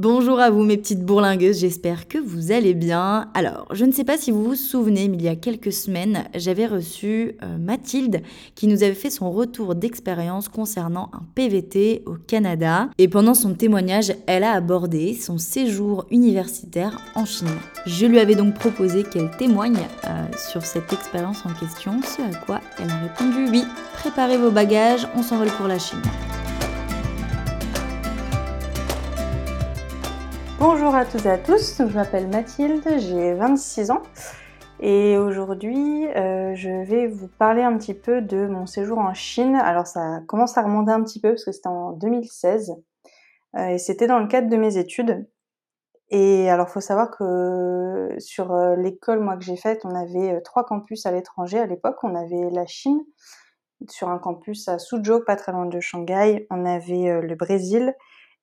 Bonjour à vous mes petites bourlingueuses, j'espère que vous allez bien. Alors, je ne sais pas si vous vous souvenez, mais il y a quelques semaines, j'avais reçu euh, Mathilde qui nous avait fait son retour d'expérience concernant un PVT au Canada. Et pendant son témoignage, elle a abordé son séjour universitaire en Chine. Je lui avais donc proposé qu'elle témoigne euh, sur cette expérience en question, ce à quoi elle a répondu oui. Préparez vos bagages, on s'envole pour la Chine. Bonjour à toutes et à tous, je m'appelle Mathilde, j'ai 26 ans et aujourd'hui euh, je vais vous parler un petit peu de mon séjour en Chine. Alors ça commence à remonter un petit peu parce que c'était en 2016 euh, et c'était dans le cadre de mes études. Et alors faut savoir que sur euh, l'école moi que j'ai faite, on avait trois campus à l'étranger à l'époque. On avait la Chine sur un campus à Suzhou, pas très loin de Shanghai. On avait le Brésil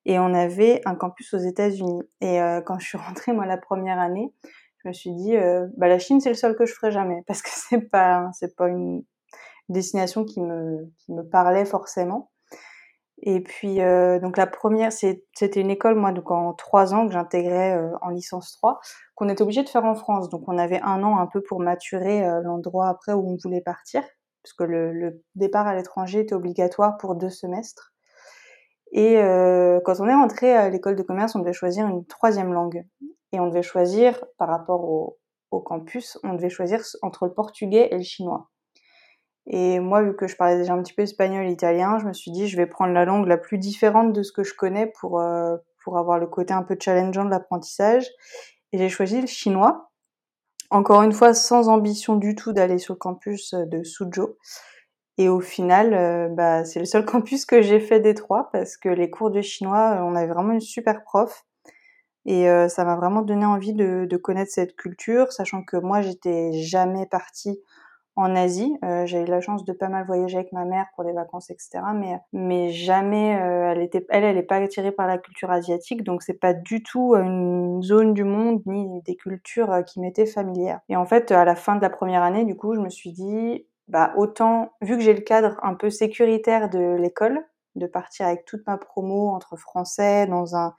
et on avait un campus aux États-Unis. Et euh, quand je suis rentrée moi la première année, je me suis dit euh, bah la Chine c'est le seul que je ferai jamais parce que c'est pas c'est pas une destination qui me qui me parlait forcément. Et puis euh, donc la première c'était une école moi donc en trois ans que j'intégrais euh, en licence 3 qu'on était obligé de faire en France. Donc on avait un an un peu pour maturer euh, l'endroit après où on voulait partir puisque le, le départ à l'étranger était obligatoire pour deux semestres. Et euh, quand on est rentré à l'école de commerce, on devait choisir une troisième langue. Et on devait choisir, par rapport au, campus, on devait choisir entre le portugais et le chinois. Et moi, vu que je parlais déjà un petit peu espagnol et italien, je me suis dit, je vais prendre la langue la plus différente de ce que je connais pour, euh, pour avoir le côté un peu challengeant de l'apprentissage. Et j'ai choisi le chinois. Encore une fois, sans ambition du tout d'aller sur le campus de Suzhou. Et au final, euh, bah, c'est le seul campus que j'ai fait des trois parce que les cours de chinois, euh, on avait vraiment une super prof. Et euh, ça m'a vraiment donné envie de, de, connaître cette culture, sachant que moi, j'étais jamais partie en Asie. Euh, j'ai eu la chance de pas mal voyager avec ma mère pour les vacances, etc. Mais, mais jamais, elle était, elle, elle est pas attirée par la culture asiatique, donc c'est pas du tout une zone du monde ni des cultures qui m'étaient familières. Et en fait, à la fin de la première année, du coup, je me suis dit, bah autant, vu que j'ai le cadre un peu sécuritaire de l'école, de partir avec toute ma promo entre français dans un,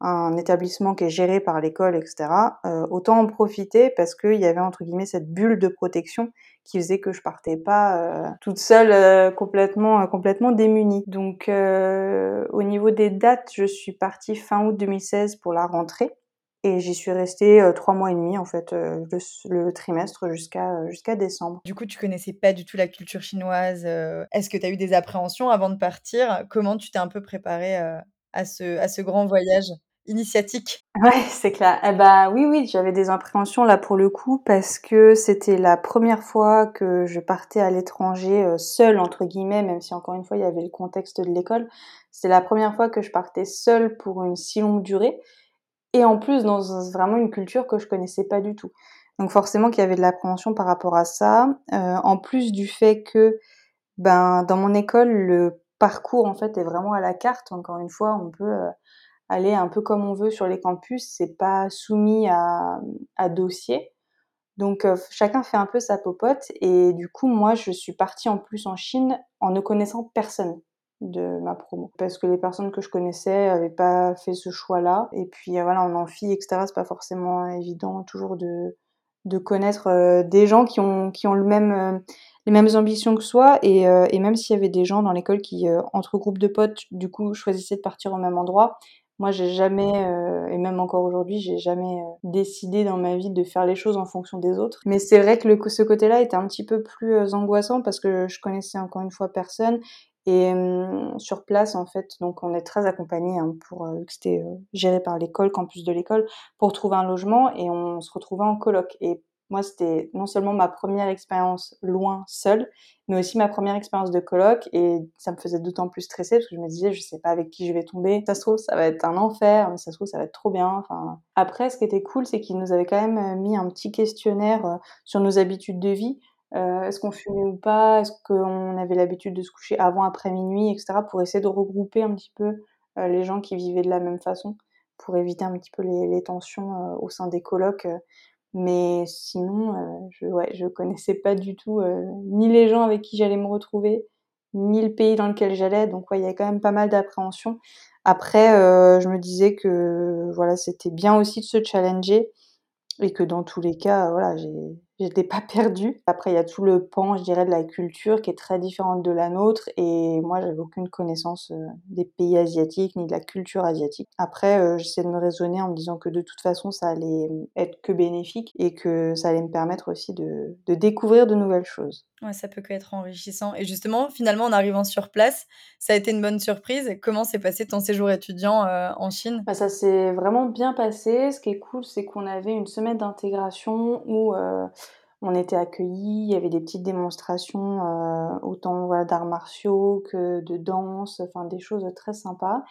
un établissement qui est géré par l'école, etc., euh, autant en profiter parce qu'il y avait entre guillemets cette bulle de protection qui faisait que je partais pas euh, toute seule euh, complètement complètement démunie. Donc au niveau des dates, je suis partie fin août 2016 pour la rentrée. Et j'y suis restée euh, trois mois et demi, en fait, euh, le, le, trimestre jusqu'à euh, jusqu'à décembre. Du coup, tu connaissais pas du tout la culture chinoise. Est-ce que tu as eu des appréhensions avant de partir? Comment tu t'es un peu préparée à, ce, à ce grand voyage initiatique? Ouais, c'est clair. Eh ben, oui, oui, j'avais des appréhensions là pour le coup parce que c'était la première fois que je partais à l'étranger seule, entre guillemets, même si encore une fois il y avait le contexte de l'école. C'était la première fois que je partais seule pour une si longue durée et en plus dans vraiment une culture que je connaissais pas du tout. Donc forcément qu'il y avait de l'appréhension par rapport à ça, euh, en plus du fait que ben dans mon école le parcours en fait est vraiment à la carte. Encore une fois, on peut euh, aller un peu comme on veut sur les campus, c'est pas soumis à, à dossier. Donc euh, chacun fait un peu sa popote et du coup moi je suis partie en plus en Chine en ne connaissant personne de ma promo. Parce que les personnes que je connaissais avaient pas fait ce choix-là. Et puis euh, voilà en amphi etc c'est pas forcément évident toujours de de connaître euh, des gens qui ont qui ont le même euh, les mêmes ambitions que soi. Et, et même s'il y avait des gens dans l'école qui entre groupes de potes du coup choisissaient de partir au même endroit moi j'ai jamais et même encore aujourd'hui j'ai jamais décidé dans ma vie de faire les choses en fonction des autres. Mais c'est vrai que ce côté-là était un petit peu plus angoissant parce que je connaissais encore une fois personne et sur place, en fait, donc on est très accompagné hein, pour euh, c'était euh, géré par l'école, campus de l'école, pour trouver un logement et on se retrouvait en coloc. Et moi, c'était non seulement ma première expérience loin, seule, mais aussi ma première expérience de coloc et ça me faisait d'autant plus stresser parce que je me disais, je sais pas avec qui je vais tomber. Ça se trouve, ça va être un enfer, mais ça se trouve, ça va être trop bien. Enfin, après, ce qui était cool, c'est qu'ils nous avaient quand même mis un petit questionnaire sur nos habitudes de vie euh, est-ce qu'on fumait ou pas, est-ce qu'on avait l'habitude de se coucher avant, après minuit, etc. pour essayer de regrouper un petit peu euh, les gens qui vivaient de la même façon, pour éviter un petit peu les, tensions euh, au sein des colocs. mais sinon, je, je connaissais pas du tout ni les gens avec qui j'allais me retrouver, ni le pays dans lequel j'allais, donc il y a quand même pas mal d'appréhension. Après, je me disais que, voilà, c'était bien aussi de se challenger et que dans tous les cas, voilà, j'ai j'étais pas perdue. Après, il y a tout le pan, je dirais, de la culture qui est très différente de la nôtre et moi, j'avais aucune connaissance, heu, des pays asiatiques ni de la culture asiatique. Après, heu, j'essayais de me raisonner en me disant que de toute façon, ça allait, mmh, être que bénéfique et que ça allait me permettre aussi de de découvrir de nouvelles choses. Ouais, ça peut qu'être enrichissant et justement, finalement, en arrivant sur place, ça a été une bonne surprise? Comment s'est passé ton séjour étudiant, heu, en Chine? Bah, ça s'est vraiment bien passé. Ce qui est cool, c'est qu'on avait une semaine d'intégration où, on était accueillis, il y avait des petites démonstrations, heu, autant, d'arts martiaux que de danse, enfin des choses très sympas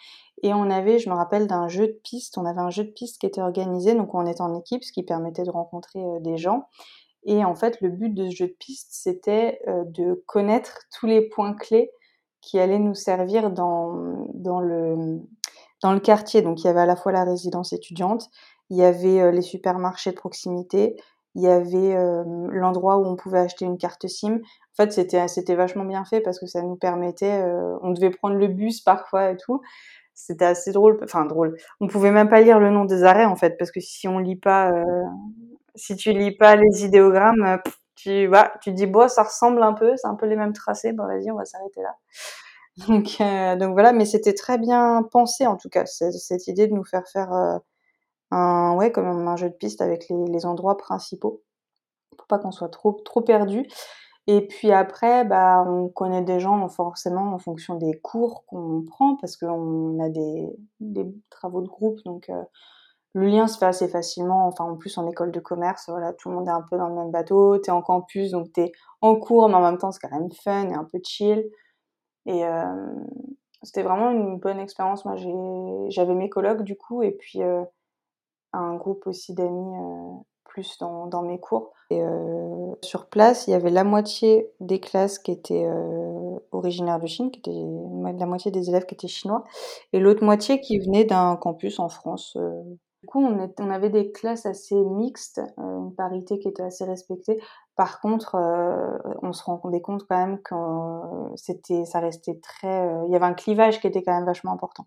et on avait je me rappelle d'un jeu de piste, on avait un jeu de piste qui était organisé, donc on était en équipe, ce qui permettait de rencontrer, heu, des gens et en fait, le but de ce jeu de piste, c'était, heu, de connaître tous les points clés qui allaient nous servir dans, le, quartier. Donc il y avait à la fois la résidence étudiante, il y avait, les supermarchés de proximité, il y avait, l'endroit où on pouvait acheter une carte SIM. En fait, c'était c'était vachement bien fait parce que ça nous permettait, on devait prendre le bus parfois et tout. C'était assez drôle, enfin drôle. On pouvait même pas lire le nom des arrêts en fait, parce que si on lit pas, si tu lis pas les idéogrammes, tu bah, tu dis: «Bon, ça ressemble un peu, c'est un peu les mêmes tracés, bah vas-y, on va s'arrêter là». Donc heu, donc voilà, mais c'était très bien pensé en tout cas, ce cette idée de nous faire faire, un ouais, comme un jeu de piste avec les les endroits principaux, pour pas qu'on soit trop trop perdus et puis après, bah, on connaît des gens forcément en fonction des cours qu'on prend parce qu'on a des des travaux de groupe donc heu, le lien se fait assez facilement. Enfin, en plus en école de commerce, voilà, tout le monde est un peu dans le même bateau. Tu es en campus, donc tu es en cours, mais en même temps, c'est quand même fun et un peu chill et hem, c'était vraiment une bonne expérience. Moi, j'avais mes colocs du coup et puis, heu, un groupe aussi d'amis, heu, plus dans dans mes cours et heu, sur place, il y avait la moitié des classes qui étaient, heu, originaires de Chine, qui étaient la moitié des élèves qui étaient chinois et l'autre moitié qui venaient d'un campus en France. Du coup, on est on avait des classes assez mixtes, une parité qui était assez respectée. Par contre, heu, on se rendait compte quand même que c'était ça restait très, heu, il y avait un clivage qui était quand même vachement important.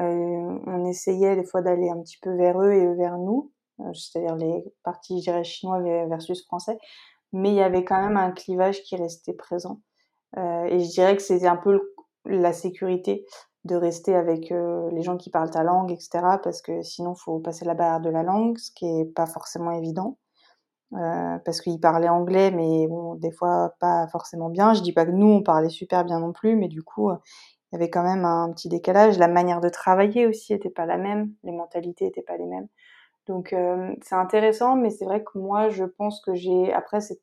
Heu, on essayait des fois d'aller un petit peu vers eux et vers nous, heu, c'est-à-dire les parties, je dirais, chinois versus français, mais il y avait quand même un clivage qui restait présent, heu et je dirais que c'était un peu la sécurité de rester avec, les gens qui parlent ta langue et cetera parce que sinon, faut passer la barrière de la langue, ce qui est pas forcément évident, parce qu'ils parlaient anglais mais bon, des fois pas forcément bien. Je dis pas que nous, on parlait super bien non plus, mais du coup, il y avait quand même un petit décalage. La manière de travailler aussi était pas la même, les mentalités étaient pas les mêmes. Donc hem, c'est intéressant, mais c'est vrai que moi, je pense que j'ai après c'est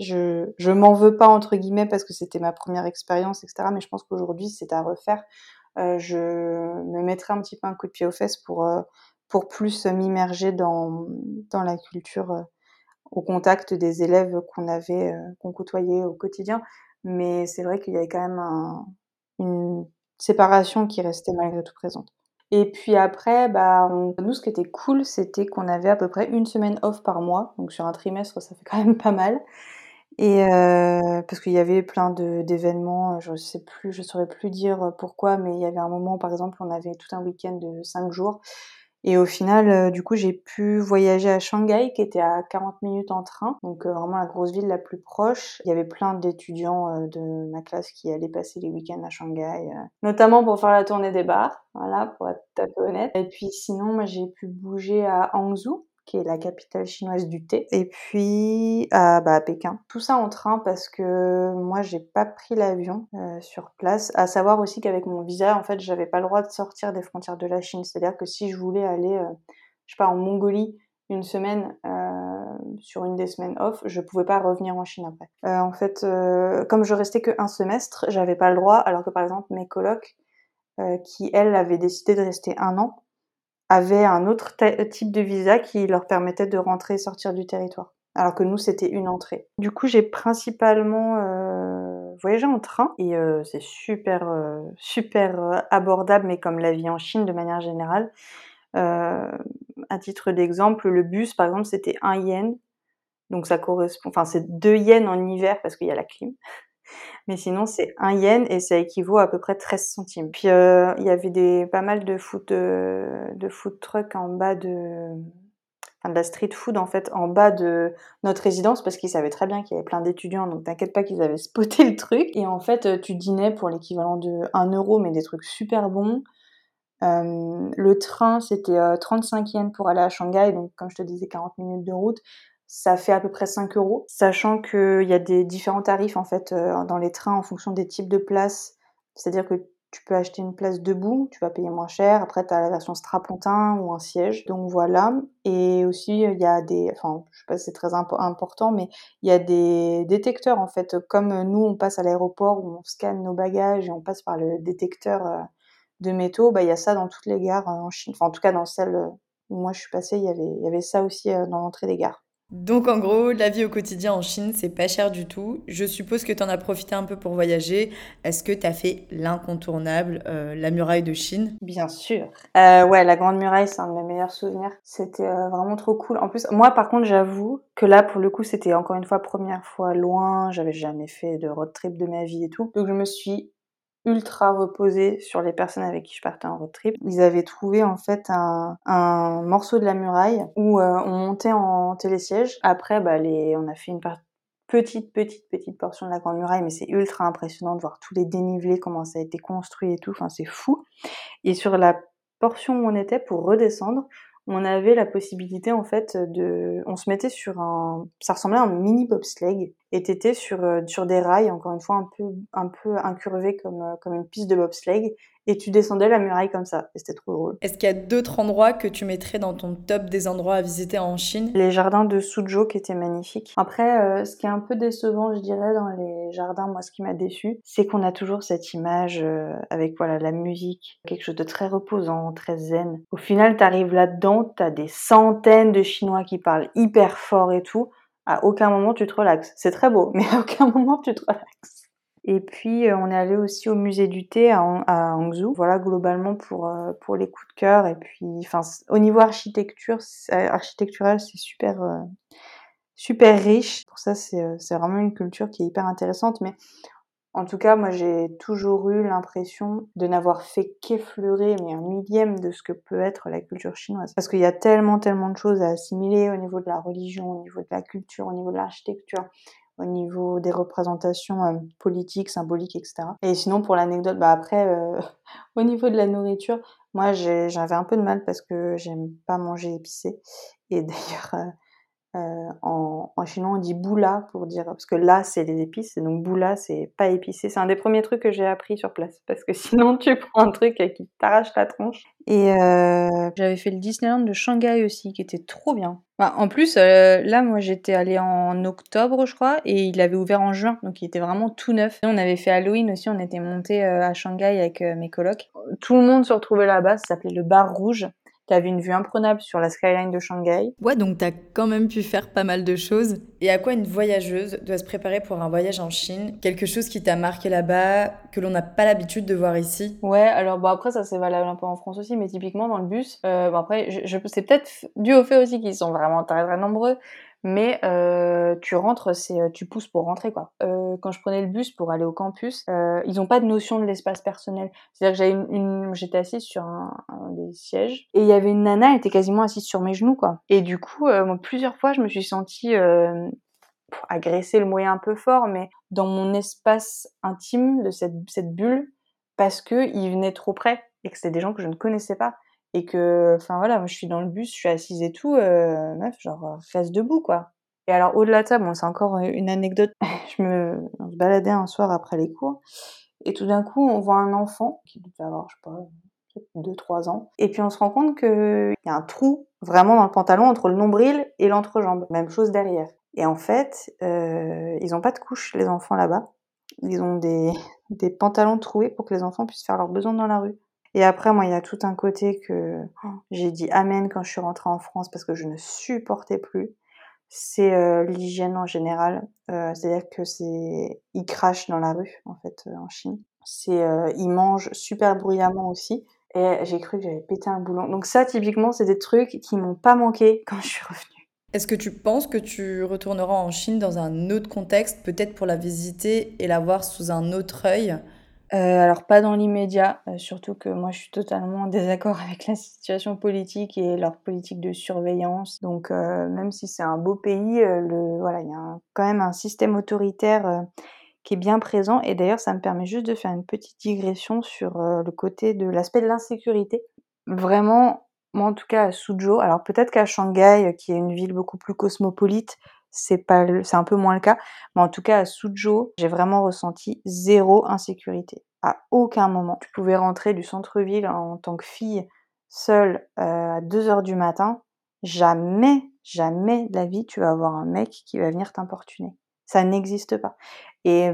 je je «m'en veux pas» entre guillemets parce que c'était ma première expérience et cetera, mais je pense qu'aujourd'hui, c'était à refaire, heu, je me mettrais un petit peu un coup de pied aux fesses pour, heu, pour plus m'immerger dans dans la culture, heu, au contact des élèves qu'on avait, heu, qu'on côtoyait au quotidien. Mais c'est vrai qu'il y avait quand même un une séparation qui restait malgré tout présente. Et puis après, bah, nous, ce qui était cool, c'était qu'on avait à peu près 1 semaine off par mois, donc sur un trimestre, ça fait quand même pas mal. Et heu, parce qu'il y avait plein d'événements, je sais plus, je saurais plus dire pourquoi, mais il y avait un moment, par exemple, on avait tout un week-end de 5 jours et au final, heu, du coup, j'ai pu voyager à Shanghai qui était à 40 minutes en train, donc heu, vraiment la grosse ville la plus proche. Il y avait plein d'étudiants, heu, de ma classe qui allaient passer les week-ends à Shanghai, notamment pour faire la tournée des bars, voilà, pour être tout à honnête et puis sinon, moi, j'ai pu bouger à Hangzhou, qui est la capitale chinoise du thé et puis à, bah, à Pékin. Tout ça en train parce que moi, j'ai pas pris l'avion, heu, sur place. À savoir aussi qu'avec mon visa, en fait, j'avais pas le droit de sortir des frontières de la Chine. C'est-à-dire que si je voulais aller, heu, je sais pas, en Mongolie une semaine, heu, sur une des semaines off, je pouvais pas revenir en Chine après. En fait, comme je restais qu'1 semestre, j'avais pas le droit alors que, par exemple, mes colocs, qui elles avaient décidé de rester 1 an, avaient un autre type de visa qui leur permettait de rentrer et sortir du territoire. Alors que nous, c'était une entrée. Du coup, j'ai principalement, heu, voyagé en train et heu, c'est super, heu, super, abordable, mais comme la vie en Chine de manière générale. À titre d'exemple, le bus, par exemple, c'était 1 yen, donc ça correspond enfin, c'est 2 yens en hiver parce qu'il y a la clim Mais sinon, c'est 1 yen et ça équivaut à peu près 13 centimes. Puis, heu, il y avait des pas mal de food, de truck en bas de enfin de la street food en fait, en bas de notre résidence parce qu'ils savaient très bien qu'il y avait plein d'étudiants, donc t'inquiète pas qu'ils avaient spoté le truc. Et en fait, tu dînais pour l'équivalent de 1 euro, mais des trucs super bons. le train, c'était 35 yens pour aller à Shanghai, donc comme je te disais, 40 minutes de route ça fait à peu près 5 euros, sachant qu'il y a des différents tarifs en fait euh, dans les trains en fonction des types de places. C'est-à-dire que tu peux acheter une place debout, tu vas payer moins cher. Après, tu as la version strapontin ou un siège. Donc voilà. Et aussi, il y a des, enfin, je sais pas si c'est très important, mais il y a des détecteurs en fait. Comme nous, on passe à l'aéroport où on scanne nos bagages et on passe par le détecteur euh, de métaux, bah, il y a ça dans toutes les gares euh, en Chine. Enfin, en tout cas, dans celle où moi je suis passée, il avait, il y avait ça aussi dans l'entrée des gares. Donc en gros, la vie au quotidien en Chine, c'est pas cher du tout. Je suppose que tu en as profité un peu pour voyager. Est-ce que tu as fait l'incontournable, euh, la muraille de Chine? Bien sûr. Euh, ouais, la Grande Muraille, c'est un de mes meilleurs souvenirs. C'était euh, vraiment trop cool. En plus, moi par contre, j'avoue que là, pour le coup, c'était encore une fois première fois loin. J'avais jamais fait de road trip de ma vie et tout. Donc je me suis ultra reposé sur les personnes avec qui je partais en road trip. Ils avaient trouvé en fait un, un morceau de la muraille où euh, on montait en télésiège. Après, bah, les, on a fait une petite, petite, petite portion de la Grande Muraille, mais c'est ultra impressionnant de voir tous les dénivelés, comment ça a été construit et tout. Enfin, c'est fou. Et sur la portion où on était pour redescendre, on avait la possibilité en fait de, on se mettait sur un, ça ressemblait à un mini bobsleigh et t'étais sur euh, sur des rails encore une fois un peu un peu incurvés comme euh, comme une piste de bobsleigh et tu descendais la muraille comme ça. Et c'était trop drôle. Est-ce qu'il y a d'autres endroits que tu mettrais dans ton top des endroits à visiter en Chine? Les jardins de Suzhou qui étaient magnifiques. Après, euh, ce qui est un peu décevant, je dirais, dans les jardins, moi, ce qui m'a déçu, c'est qu'on a toujours cette image euh, avec voilà la musique, quelque chose de très reposant, très zen. Au final, t'arrives là-dedans, t'as des centaines de Chinois qui parlent hyper fort et tout. À aucun moment tu te relaxes. C'est très beau, mais à aucun moment tu te relaxes. Et puis euh, on est allé aussi au musée du thé à, Hangzhou. Voilà globalement pour euh, pour les coups de cœur. Et puis enfin au niveau architecture, architectural c'est super euh, super riche. Pour ça c'est c'est vraiment une culture qui est hyper intéressante. Mais en tout cas, moi, j'ai toujours eu l'impression de n'avoir fait qu'effleurer, mais un millième de ce que peut être la culture chinoise. Parce qu'il y a tellement, tellement de choses à assimiler au niveau de la religion, au niveau de la culture, au niveau de l'architecture au niveau des représentations euh, politiques, symboliques, etc. Et sinon, pour l'anecdote, bah après, euh, au niveau de la nourriture, moi j'avais un peu de mal parce que j'aime pas manger épicé. Et d'ailleurs, euh, en, en, chinois, on dit boula pour dire parce que là c'est les épices, et donc boula c'est pas épicé. C'est un des premiers trucs que j'ai appris sur place parce que sinon tu prends un truc qui t'arrache la tronche. Et euh, j'avais fait le Disneyland de Shanghai aussi qui était trop bien. En plus, euh, là moi j'étais allée en octobre je crois et il avait ouvert en juin donc il était vraiment tout neuf. on avait fait Halloween aussi, on était monté à Shanghai avec mes colocs. Tout le monde se retrouvait là-bas, ça s'appelait le bar rouge tu une vue imprenable sur la skyline de Shanghai. Ouais, donc tu as quand même pu faire pas mal de choses. Et à quoi une voyageuse doit se préparer pour un voyage en Chine? Quelque chose qui t'a marqué là-bas, que l'on n'a pas l'habitude de voir ici? Ouais, alors bon après ça c'est valable un peu en France aussi, mais typiquement dans le bus, euh, bon après je, je c'est peut-être dû au fait aussi qu'ils sont vraiment très très nombreux, mais euh, tu rentres, c'est euh, tu pousses pour rentrer quoi. Euh, quand je prenais le bus pour aller au campus, euh, ils ont pas de notion de l'espace personnel. C'est-à-dire que j'avais une, une j'étais assise sur un, un, des sièges et il y avait une nana, elle était quasiment assise sur mes genoux quoi. Et du coup, euh, moi, plusieurs fois, je me suis sentie agresser le moyen un peu fort, mais dans mon espace intime de cette, cette bulle, parce que ils venaient trop près et que c'était des gens que je ne connaissais pas et que enfin voilà moi je suis dans le bus je suis assise et tout euh, meuf genre euh, face debout quoi. Et alors au-delà de ça bon c'est encore une anecdote. Je me on se baladait un soir après les cours et tout d'un coup on voit un enfant qui devait avoir je sais pas deux trois ans et puis on se rend compte que il y a un trou vraiment dans le pantalon entre le nombril et l'entrejambe. Même chose derrière. Et en fait euh, ils ont pas de couche les enfants là-bas. Ils ont des des pantalons troués pour que les enfants puissent faire leurs besoins dans la rue et après, moi, il y a tout un côté que oh, j'ai dit amen quand je suis rentrée en France parce que je ne supportais plus. C'est euh, l'hygiène en général. Euh, C'est-à-dire que c'est, ils crachent dans la rue en fait euh, en Chine. C'est, ils mangent super bruyamment aussi. Et j'ai cru que j'avais pété un boulon. Donc ça, typiquement, c'est des trucs qui m'ont pas manqué quand je suis revenue. Est-ce que tu penses que tu retourneras en Chine dans un autre contexte, peut-être pour la visiter et la voir sous un autre œil? Euh, alors pas dans l'immédiat, euh, surtout que moi je suis totalement en désaccord avec la situation politique et leur politique de surveillance. Donc euh, même si c'est un beau pays, voilà, il y a quand même un système autoritaire qui est bien présent. Et d'ailleurs, ça me permet juste de faire une petite digression sur le côté de l'aspect de l'insécurité. Vraiment, moi en tout cas à Suzhou, alors peut-être qu'à Shanghai, qui est une ville beaucoup plus cosmopolite, c'est pas c'est un peu moins le cas mais en tout cas à Suzhou j'ai vraiment ressenti zéro insécurité. À aucun moment. Tu pouvais rentrer du centre-ville en tant que fille seule euh, à 2 heures du matin. Jamais jamais de la vie tu vas avoir un mec qui va venir t'importuner ça n'existe pas et,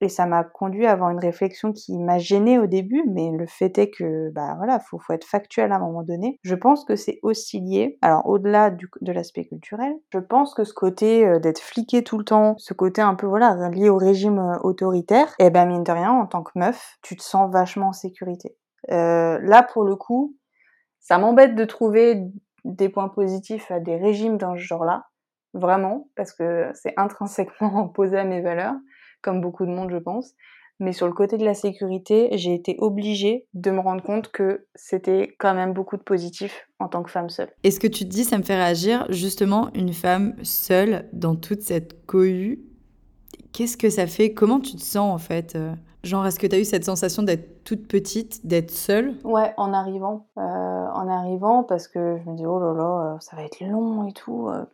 et ça m'a conduit à avoir une réflexion qui m'a gênée au début, mais le fait est que, bah voilà, faut, faut être factuel à un moment donné. Je pense que c'est aussi lié, alors au-delà de l'aspect culturel, je pense que ce côté d'être fliqué tout le temps, ce côté un peu, voilà, lié au régime autoritaire, et eh ben mine de rien, en tant que meuf, tu te sens vachement en sécurité. Là, pour le coup, ça m'embête de trouver des points positifs à des régimes dans ce genre-là, vraiment, parce que c'est intrinsèquement opposé à mes valeurs comme beaucoup de monde, je pense. Mais sur le côté de la sécurité, j'ai été obligée de me rendre compte que c'était quand même beaucoup de positifs en tant que femme seule. Et ce que tu te dis, ça me fait réagir. Justement, une femme seule dans toute cette cohue, qu'est-ce que ça fait? Comment tu te sens en fait? Euh? Genre, est-ce que tu as eu cette sensation d'être toute petite, d'être seule? Ouais, en arrivant. Euh, en arrivant, parce que je me dis, oh là là, ça va être long et tout. Euh,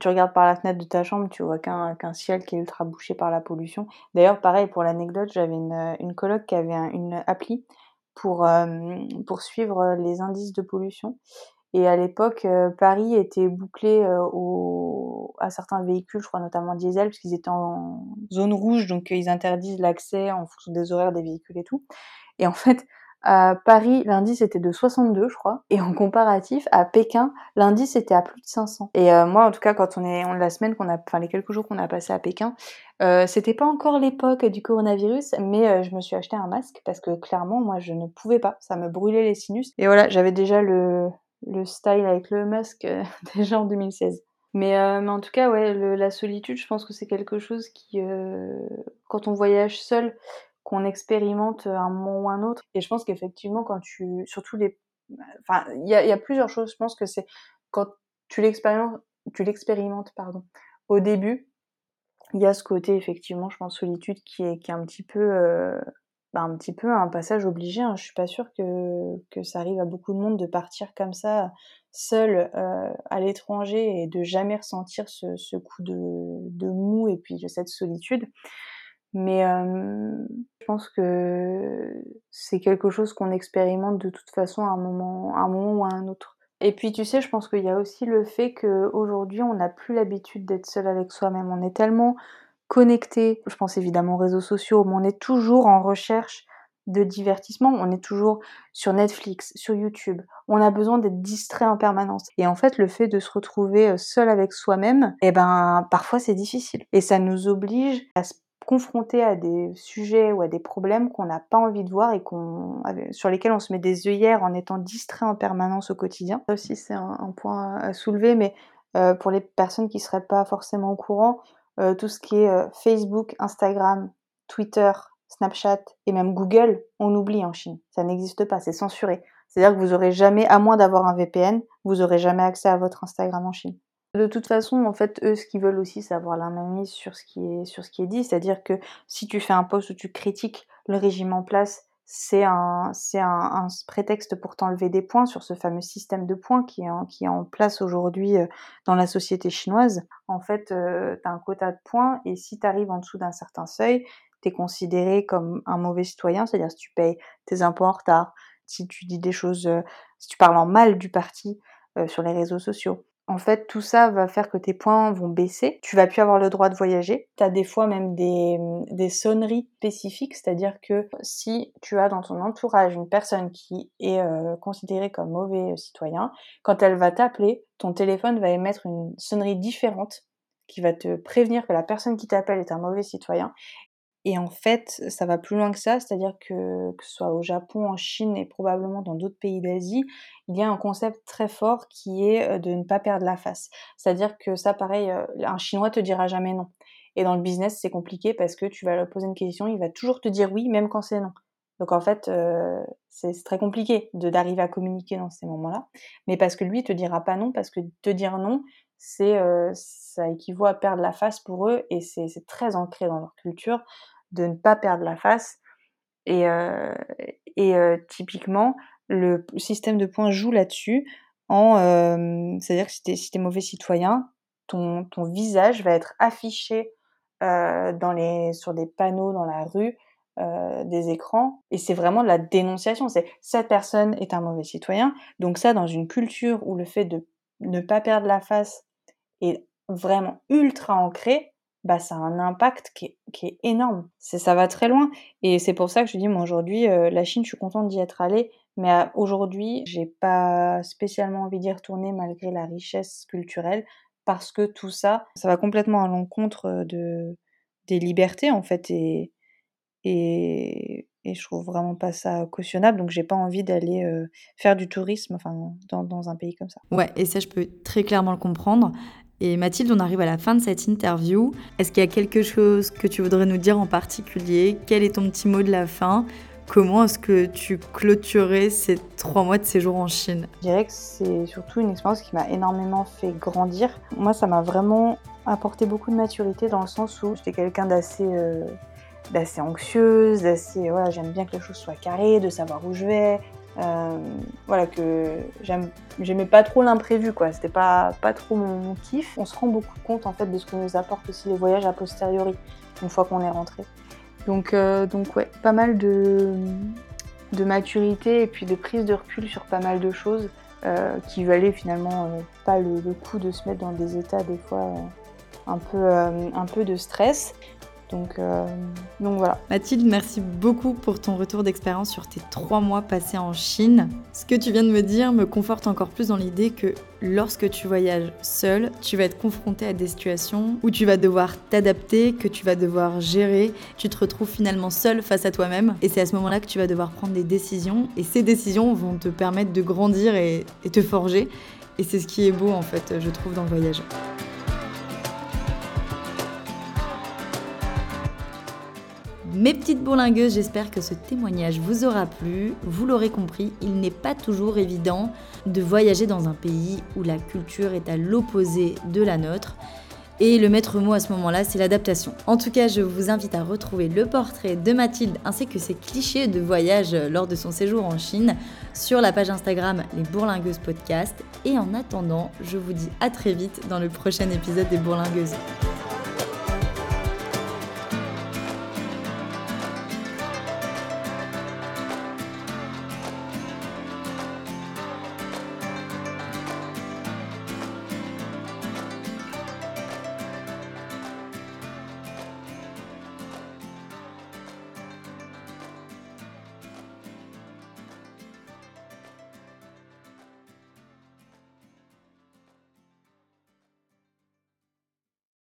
tu regardes par la fenêtre de ta chambre, tu vois qu'un ciel qui est ultra bouché par la pollution. D'ailleurs, pareil, pour l'anecdote, j'avais une, une coloc qui avait une appli pour, euh, pour suivre les indices de pollution. Et à l'époque, euh, Paris était bouclé euh, à certains véhicules, je crois notamment diesel, parce qu'ils étaient en zone rouge, donc ils interdisent l'accès en fonction des horaires des véhicules et tout. Et en fait, à Paris, l'indice était de 62, je crois. Et en comparatif, à Pékin, l'indice était à plus de 500. Et euh, moi, en tout cas, quand on est, on, la semaine qu'on a, enfin les quelques jours qu'on a passé à Pékin, euh, c'était pas encore l'époque du coronavirus, mais euh, je me suis acheté un masque parce que clairement, moi, je ne pouvais pas. Ça me brûlait les sinus. Et voilà, j'avais déjà le, le style avec le masque déjà en 2016. Mais, en tout cas, ouais, la solitude, je pense que c'est quelque chose qui, quand on voyage seul, qu'on expérimente un moment ou un autre. Et je pense qu'effectivement, quand tu, surtout les, enfin, il y a, plusieurs choses. Je pense que c'est quand tu l'expérimentes, tu l'expérimentes, pardon, au début, il y a ce côté effectivement, je pense, solitude qui est, qui est un petit peu, euh, bah, un petit peu un passage obligé. Hein. Je suis pas sûre que, que ça arrive à beaucoup de monde de partir comme ça, seul euh, à l'étranger et de jamais ressentir ce, ce coup de, de mou et puis cette solitude. Mais je pense que c'est quelque chose qu'on expérimente de toute façon à un moment, un moment ou à un autre. Et puis tu sais, je pense qu'il y a aussi le fait qu'aujourd'hui, on n'a plus l'habitude d'être seul avec soi-même. On est tellement connecté, je pense évidemment aux réseaux sociaux, mais on est toujours en recherche de divertissement, on est toujours sur Netflix, sur YouTube, on a besoin d'être distrait en permanence. Et en fait, le fait de se retrouver seul avec soi-même, eh ben, parfois c'est difficile. Et ça nous oblige à se confronté à des sujets ou à des problèmes qu'on n'a pas envie de voir et qu'on, sur lesquels on se met des œillères en étant distrait en permanence au quotidien. Ça aussi, c'est un, point à soulever, mais euh, pour les personnes qui seraient pas forcément au courant, euh, tout ce qui est euh, Facebook, Instagram, Twitter, Snapchat et même Google, on oublie en Chine. Ça n'existe pas, c'est censuré. C'est-à-dire que vous aurez jamais, à moins d'avoir un VPN, vous aurez jamais accès à votre Instagram en Chine. De toute façon, en fait, eux, ce qu'ils veulent aussi, c'est avoir la sur ce qui est, dit. C'est-à-dire que si tu fais un post où tu critiques le régime en place, c'est un, prétexte pour t'enlever des points sur ce fameux système de points qui est en, qui est en place aujourd'hui euh, dans la société chinoise. En fait, euh, tu as un quota de points et si tu arrives en dessous d'un certain seuil, tu es considéré comme un mauvais citoyen, c'est-à-dire si tu payes tes impôts en retard, si tu dis des choses, euh, si tu parles en mal du parti sur les réseaux sociaux, en fait, tout ça va faire que tes points vont baisser. Tu vas plus avoir le droit de voyager. Tu as des fois même des, des sonneries spécifiques, c'est-à-dire que si tu as dans ton entourage une personne qui est euh, considérée comme mauvais citoyen, quand elle va t'appeler, ton téléphone va émettre une sonnerie différente qui va te prévenir que la personne qui t'appelle est un mauvais citoyen. Et en fait, ça va plus loin que ça, c'est-à-dire que, que ce soit au Japon, en Chine et probablement dans d'autres pays d'Asie, il y a un concept très fort qui est euh, de ne pas perdre la face. C'est-à-dire que ça, pareil, euh, un Chinois te dira jamais non. Et dans le business, c'est compliqué parce que tu vas lui poser une question, il va toujours te dire oui, même quand c'est non. Donc en fait, euh, c'est très compliqué d'arriver à communiquer dans ces moments-là. Mais parce que lui, il te dira pas non, parce que te dire non, c'est ça équivaut à perdre la face pour eux et c'est très ancré dans leur culture de ne pas perdre la face. Et, euh, et euh, typiquement, le système de points joue là-dessus. En, euh, c'est-à-dire que si si es mauvais citoyen, ton, ton visage va être affiché dans les, sur des panneaux dans la rue, des écrans, et c'est vraiment de la dénonciation. C'est cette personne est un mauvais citoyen. Donc ça, dans une culture où le fait de ne pas perdre la face est vraiment ultra ancré, bah, ça a un impact qui est, qui est énorme. C'est, ça va très loin. Et c'est pour ça que je dis, moi aujourd'hui, euh, la Chine, je suis contente d'y être allée. Mais euh, aujourd'hui, j'ai pas spécialement envie d'y retourner malgré la richesse culturelle. Parce que tout ça, ça va complètement à l'encontre euh, de, des libertés, en fait. Et, et, et je trouve vraiment pas ça cautionnable. Donc j'ai pas envie d'aller faire du tourisme enfin, dans, dans, un pays comme ça. Ouais, et ça, je peux très clairement le comprendre. Et Mathilde, on arrive à la fin de cette interview. Est-ce qu'il y a quelque chose que tu voudrais nous dire en particulier? Quel est ton petit mot de la fin? Comment est-ce que tu clôturais ces trois mois de séjour en Chine? Je dirais que c'est surtout une expérience qui m'a énormément fait grandir. Moi, ça m'a vraiment apporté beaucoup de maturité dans le sens où j'étais quelqu'un d'assez euh, d'assez anxieuse, d'assez voilà, j'aime bien que les choses soient carrées, de savoir où je vais, euh, voilà, que j'aimais pas trop l'imprévu, quoi. C'était pas, pas trop mon, kiff. On se rend beaucoup compte, en fait, de ce que nous apportent aussi les voyages a posteriori, une fois qu'on est rentré. Donc, euh, donc ouais, pas mal de, de maturité et puis de prise de recul sur pas mal de choses euh, qui valaient finalement pas le, le, coup de se mettre dans des états, des fois, un peu, un peu de stress. Donc, euh, donc voilà. Mathilde, merci beaucoup pour ton retour d'expérience sur tes trois mois passés en Chine. Ce que tu viens de me dire me conforte encore plus dans l'idée que lorsque tu voyages seul, tu vas être confronté à des situations où tu vas devoir t'adapter, que tu vas devoir gérer. Tu te retrouves finalement seul face à toi-même. Et c'est à ce moment-là que tu vas devoir prendre des décisions. Et ces décisions vont te permettre de grandir et, et te forger. Et c'est ce qui est beau en fait, je trouve, dans le voyage. Mes petites bourlingueuses, j'espère que ce témoignage vous aura plu. Vous l'aurez compris, il n'est pas toujours évident de voyager dans un pays où la culture est à l'opposé de la nôtre. Et le maître mot à ce moment-là, c'est l'adaptation. En tout cas, je vous invite à retrouver le portrait de Mathilde ainsi que ses clichés de voyage lors de son séjour en Chine sur la page Instagram Les Bourlingueuses Podcast. Et en attendant, je vous dis à très vite dans le prochain épisode des Bourlingueuses.